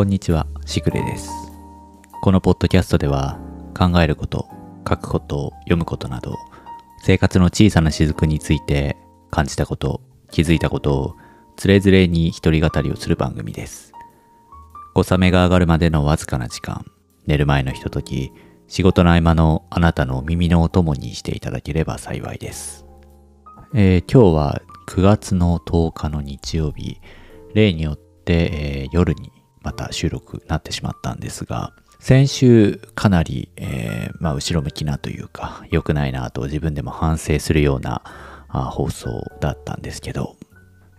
こんにちは、しぐれです。このポッドキャストでは、考えること、書くこと、読むことなど、生活の小さな雫について感じたこと、気づいたことを、つれづれに一人語りをする番組です。小雨が上がるまでのわずかな時間、寝る前のひととき、仕事の合間のあなたの耳のお供にしていただければ幸いです。えー今日は9月の10日の日曜日、例によって、えー夜にまた収録なってしまったんですが、先週かなり、えーまあ、後ろ向きなというか、良くないなと自分でも反省するようなあ放送だったんですけど、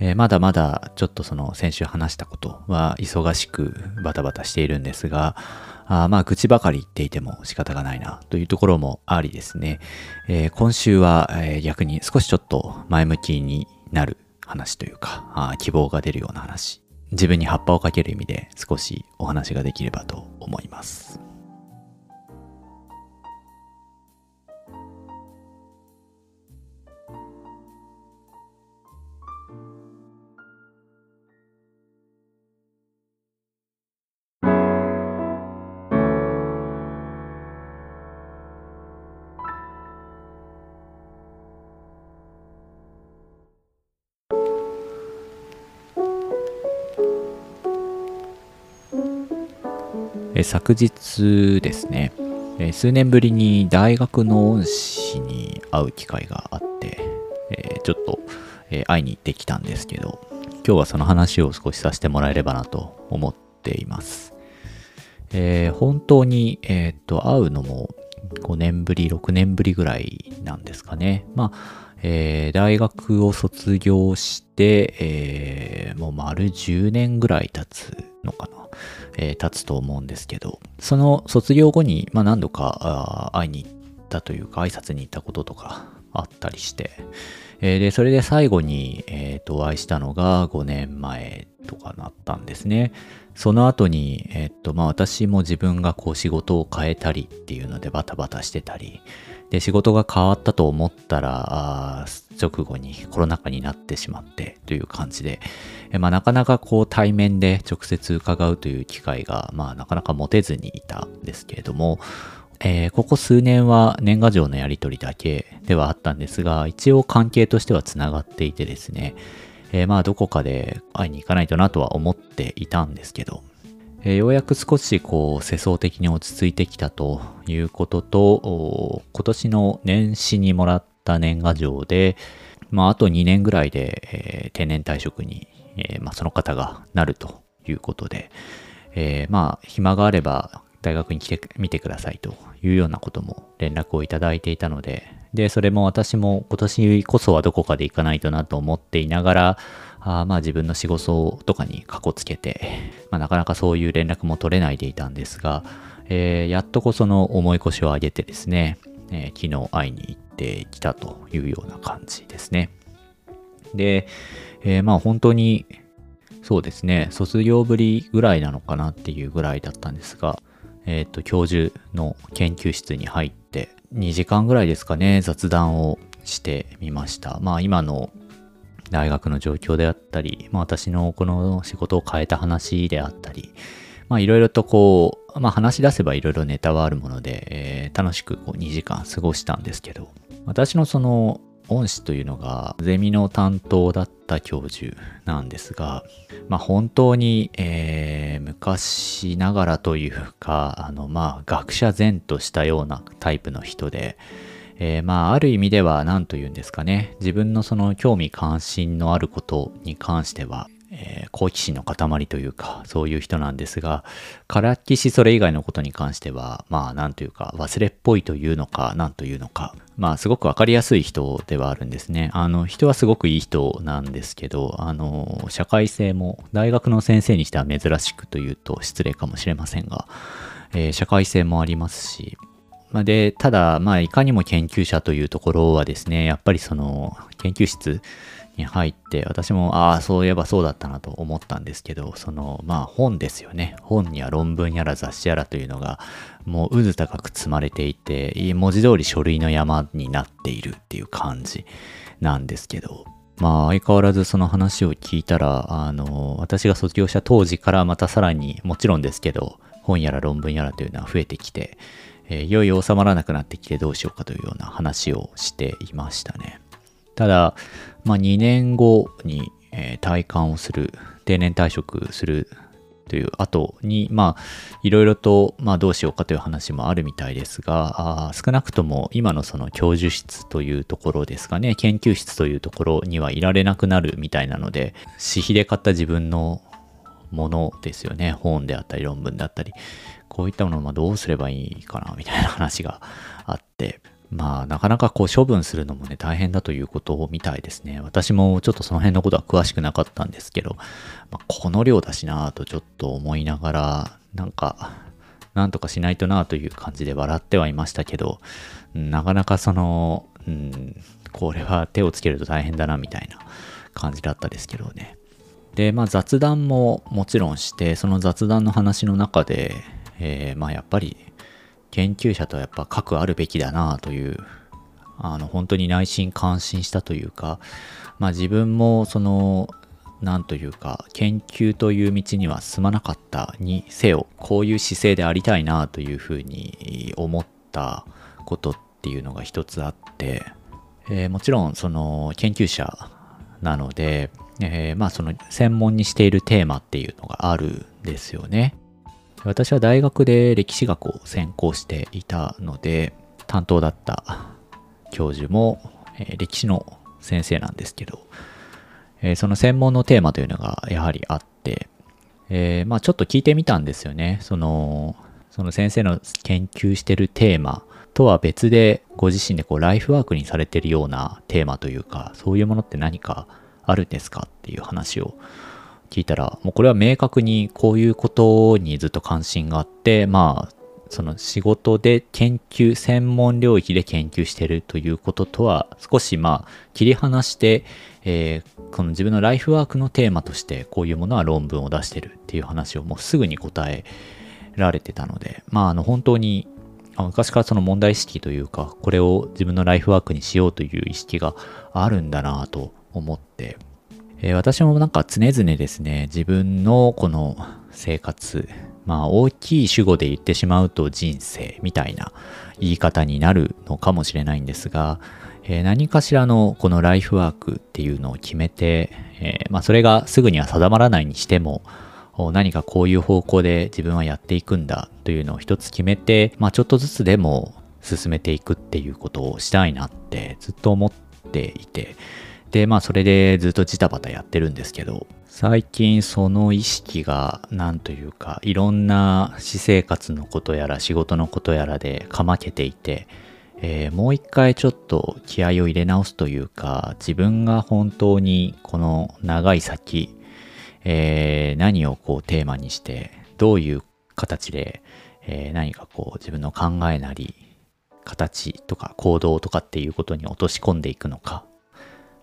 えーまだまだちょっとその先週話したことは忙しくバタバタしているんですが、あまあ愚痴ばかり言っていても仕方がないなというところもありですね、えー今週は、えー逆に少しちょっと前向きになる話というか、あ希望が出るような話、自分に葉っぱをかける意味で少しお話ができればと思います。え昨日ですね、え数年ぶりに大学の恩師に会う機会があって、えちょっと、え会いに行ってきたんですけど、今日はその話を少しさせてもらえればなと思っています。えー本当に、えーっと、会うのも5年ぶり、6年ぶりぐらいなんですかね。まあ、えー大学を卒業して、えーもう丸10年ぐらい経つのかな。えー経つと思うんですけど、その卒業後に、まあ、何度かあ会いに行ったというか、挨拶に行ったこととかあったりして、えーで、それで最後に、えーとお会いしたのが5年前とかなったんですね。その後に、えっと、まあ私も自分がこう仕事を変えたりっていうのでバタバタしてたり、で、仕事が変わったと思ったら、直後にコロナ禍になってしまってという感じで、まあなかなかこう対面で直接伺うという機会が、まあなかなか持てずにいたんですけれども、えーここ数年は年賀状のやり取りだけではあったんですが、一応関係としてはつながっていてですね、えーまあどこかで会いに行かないとなとは思っていたんですけど、えーようやく少しこう世相的に落ち着いてきたということと、今年の年始にもらった年賀状で、まああと2年ぐらいで、えー定年退職に、えーまあ、その方がなるということで、えーまあ暇があれば大学に来てみてくださいというようなことも連絡をいただいていたので、で、それも私も今年こそはどこかで行かないとなと思っていながら、あまあ自分の仕事とかにかこつけて、まあなかなかそういう連絡も取れないでいたんですが、えーやっとこその重い腰を上げてですね、えー昨日会いに行ってきたというような感じですね。で、えーまあ本当にそうですね、卒業ぶりぐらいなのかなっていうぐらいだったんですが、えっ、と、教授の研究室に入って、2時間ぐらいですかね、雑談をしてみました。まあ、今の大学の状況であったり、まあ、私のこの仕事を変えた話であったり、まあ、いろいろとこう、まあ、話し出せばいろいろネタはあるもので、えー楽しくこう2時間過ごしたんですけど、私のその恩師というのがゼミの担当だった教授なんですが、まあ本当に、え昔ながらというか、あのまあ学者前としたようなタイプの人で、えーまあある意味では何と言うんですかね、自分のその興味関心のあることに関しては、えー好奇心の塊というか、そういう人なんですが、からっきしそれ以外のことに関しては、まあなんというか、忘れっぽいというのか、なんというのか、まあすごくわかりやすい人ではあるんですね。あの人はすごくいい人なんですけど、あの、社会性も大学の先生にしては珍しくというと失礼かもしれませんが、えー社会性もありますし、で、ただ、まあ、いかにも研究者というところはですね、やっぱりその、研究室に入って、私も、ああ、そういえばそうだったなと思ったんですけど、その、まあ、本ですよね。本や論文やら雑誌やらというのが、もう渦高く積まれていて、文字通り書類の山になっているっていう感じなんですけど、まあ相変わらずその話を聞いたら、あの、私が卒業した当時からまたさらにもちろんですけど、本やら論文やらというのは増えてきて、えー、いよいよ収まらなくなってきてどうしようかというような話をしていましたね。ただ、まあ2年後に、えー、退官をする、定年退職するという後に、まあ、いろいろと、まあ、どうしようかという話もあるみたいですが、あ少なくとも今のその教授室というところですかね、研究室というところにはいられなくなるみたいなので、私費で買った自分のものですよね、本であったり論文だったり、こういったものをどうすればいいかな、みたいな話があって、まあ、なかなかこう処分するのもね、大変だということみたいですね。私もちょっとその辺のことは詳しくなかったんですけど、まあ、この量だしなぁとちょっと思いながら、なんか、なんとかしないとなぁという感じで笑ってはいましたけど、なかなかその、うん、これは手をつけると大変だなみたいな感じだったですけどね。で、まあ雑談ももちろんして、その雑談の話の中で、えー、まあやっぱり研究者とはやっぱ核あるべきだなという、あの、本当に内心感心したというか、まあ自分もその、なんというか、研究という道には進まなかったにせよ、こういう姿勢でありたいなというふうに思ったことっていうのが一つあって、えー、もちろんその研究者なので、えー、まあその専門にしているテーマっていうのがあるんですよね。私は大学で歴史学を専攻していたので、担当だった教授も、え、歴史の先生なんですけど、え、その専門のテーマというのがやはりあって、えー、まあちょっと聞いてみたんですよね。その、その先生の研究してるテーマとは別で、ご自身でこうライフワークにされてるようなテーマというか、そういうものって何かあるんですかっていう話を聞いたら、もうこれは明確にこういうことにずっと関心があって、まあ、その仕事で研究、専門領域で研究してるということとは少しまあ切り離して、えー、この自分のライフワークのテーマとしてこういうものは論文を出してるっていう話をもうすぐに答えられてたので、まああの本当に昔からその問題意識というか、これを自分のライフワークにしようという意識があるんだなと思って、えー、私もなんか常々ですね、自分のこの生活、まあ大きい主語で言ってしまうと人生みたいな言い方になるのかもしれないんですが、えー、何かしらのこのライフワークっていうのを決めて、えー、まあそれがすぐには定まらないにしても、何かこういう方向で自分はやっていくんだというのを一つ決めて、まあちょっとずつでも進めていくっていうことをしたいなってずっと思っていて、で、まあそれでずっとジタバタやってるんですけど、最近その意識がなんというかいろんな私生活のことやら仕事のことやらでかまけていて、えー、もう一回ちょっと気合を入れ直すというか自分が本当にこの長い先、えー、何をこうテーマにしてどういう形で、えー、何かこう自分の考えなり形とか行動とかっていうことに落とし込んでいくのか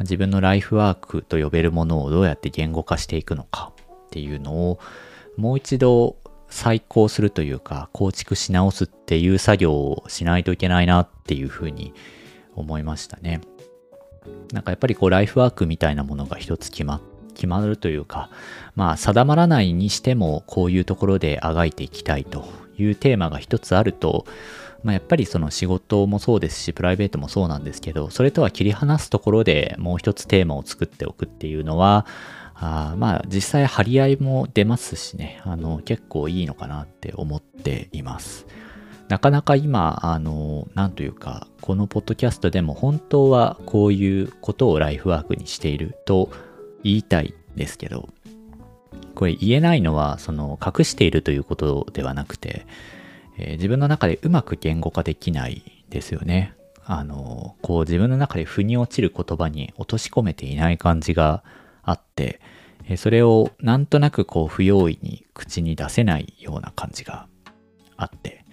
自分のライフワークと呼べるものをどうやって言語化していくのかっていうのをもう一度再考するというか構築し直すっていう作業をしないといけないなっていうふうに思いましたね。なんかやっぱりこうライフワークみたいなものが一つ決ま決まるというか、まあ定まらないにしてもこういうところであがいていきたいというテーマが一つあると、まあ、やっぱりその仕事もそうですし、プライベートもそうなんですけど、それとは切り離すところでもう一つテーマを作っておくっていうのは、あまあ実際張り合いも出ますしね、あの結構いいのかなって思っています。なかなか今、あの、なんというか、このポッドキャストでも本当はこういうことをライフワークにしていると言いたいですけど、これ言えないのは、その隠しているということではなくて、えー、自分の中でうまく言語化できないですよね。あの、こう自分の中で腑に落ちる言葉に落とし込めていない感じがあって、えそれをなんとなくこう不用意に口に出せないような感じがあって、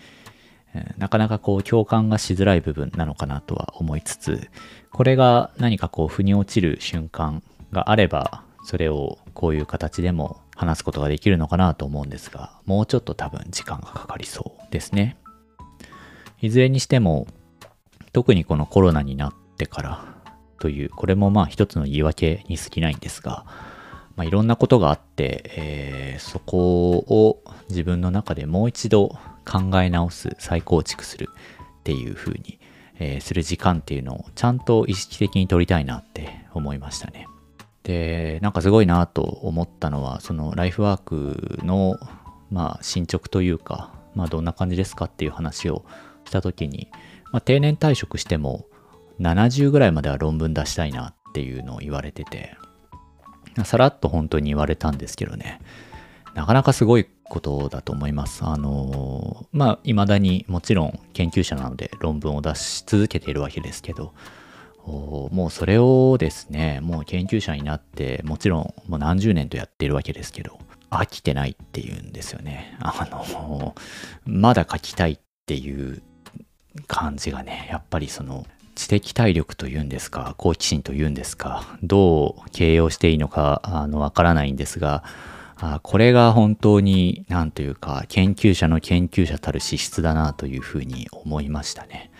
なかなかこう共感がしづらい部分なのかなとは思いつつ、これが何かこう腑に落ちる瞬間があれば、それをこういう形でも話すことができるのかなと思うんですが、もうちょっと多分時間がかかりそうですね。いずれにしても、特にこのコロナになってから、という、これもまあ一つの言い訳に過ぎないんですが、まあ、いろんなことがあって、えー、そこを自分の中でもう一度考え直す、再構築するっていう風に、えー、する時間っていうのをちゃんと意識的に取りたいなって思いましたね。で、なんかすごいなと思ったのは、そのライフワークの、まあ、進捗というか、まあ、どんな感じですかっていう話をした時に、まあ、定年退職しても70ぐらいまでは論文出したいなっていうのを言われてて、さらっと本当に言われたんですけどね、なかなかすごいことだと思います。あの、まあ、未だにもちろん研究者なので論文を出し続けているわけですけど、もうそれをですね、もう研究者になって、もちろんもう何十年とやってるわけですけど、飽きてないっていうんですよね。あの、まだ書きたいっていう感じがね、やっぱりその知的体力というんですか、好奇心というんですか、どう形容していいのか、あの、わからないんですが、これが本当に、なんというか、研究者の研究者たる資質だなというふうに思いましたね。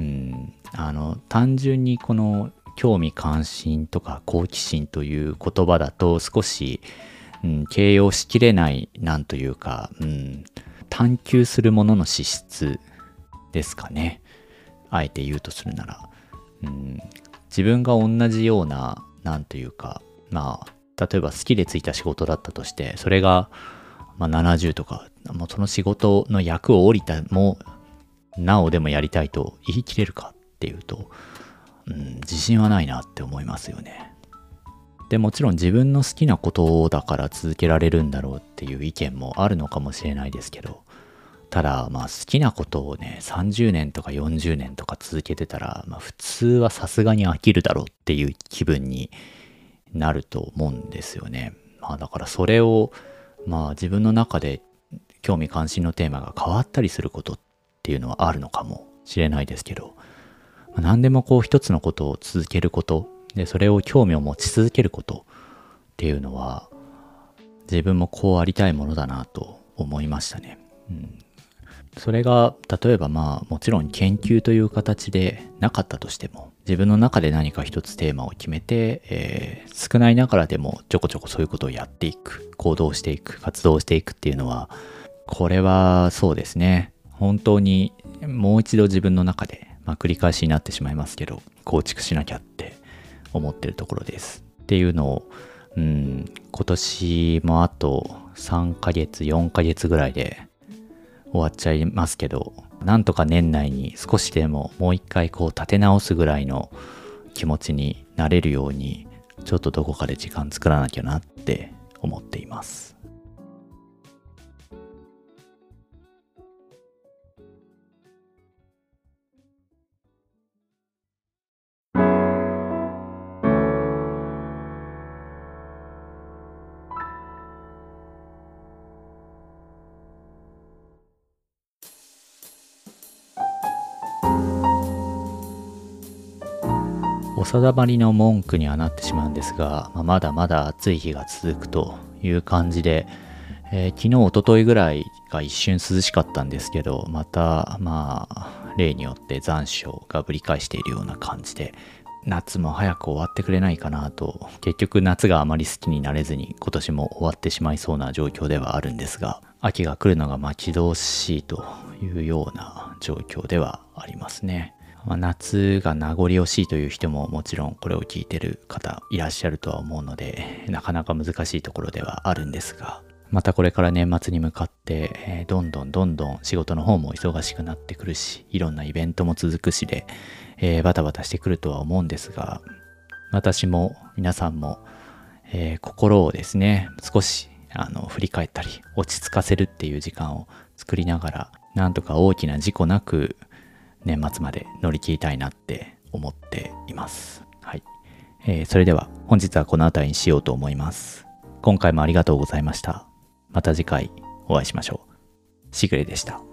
うん、あの、単純にこの興味関心とか好奇心という言葉だと少し、うん、形容しきれない、なんというか、うん、探求するものの資質ですかね。あえて言うとするなら。うん、自分が同じような、なんというか、まあ、例えば好きでついた仕事だったとして、それが、まあ、70とか、もうその仕事の役を降りた、もう、なおでもやりたいと言い切れるかっていうと、うん、自信はないなって思いますよね。でもちろん自分の好きなことだから続けられるんだろうっていう意見もあるのかもしれないですけど、ただまあ好きなことをね、30年とか40年とか続けてたら、まあ普通はさすがに飽きるだろうっていう気分になると思うんですよね。まあだからそれをまあ自分の中で興味関心のテーマが変わったりすることっっていうのはあるのかもしれないですけど、何でもこう一つのことを続けること、で、それを興味を持ち続けることっていうのは自分もこうありたいものだなと思いましたね。うん、それが例えばまあもちろん研究という形でなかったとしても自分の中で何か一つテーマを決めて、えー、少ないながらでもちょこちょこそういうことをやっていく行動していく活動していくっていうのはこれはそうですね本当にもう一度自分の中で、まあ、繰り返しになってしまいますけど構築しなきゃって思ってるところですっていうのをうん今年もあと3ヶ月4ヶ月ぐらいで終わっちゃいますけど、なんとか年内に少しでももう一回こう立て直すぐらいの気持ちになれるように、ちょっとどこかで時間作らなきゃなって思っています。お定まりの文句にはなってしまうんですが、まあ、まだまだ暑い日が続くという感じで、えー、昨日、おとといぐらいが一瞬涼しかったんですけど、また、まあ、例によって残暑がぶり返しているような感じで、夏も早く終わってくれないかなと、結局夏があまり好きになれずに今年も終わってしまいそうな状況ではあるんですが、秋が来るのが待ち遠しいというような状況ではありますね。まあ、夏が名残惜しいという人ももちろんこれを聞いてる方いらっしゃるとは思うので、なかなか難しいところではあるんですが、またこれから年末に向かって、えー、どんどんどんどん仕事の方も忙しくなってくるし、いろんなイベントも続くしで、えー、バタバタしてくるとは思うんですが、私も皆さんも、えー、心をですね、少しあの振り返ったり、落ち着かせるっていう時間を作りながら、なんとか大きな事故なく年末まで乗り切りたいなって思っています。はい。えー、それでは本日はこの辺りにしようと思います。今回もありがとうございました。また次回お会いしましょう。しぐれでした。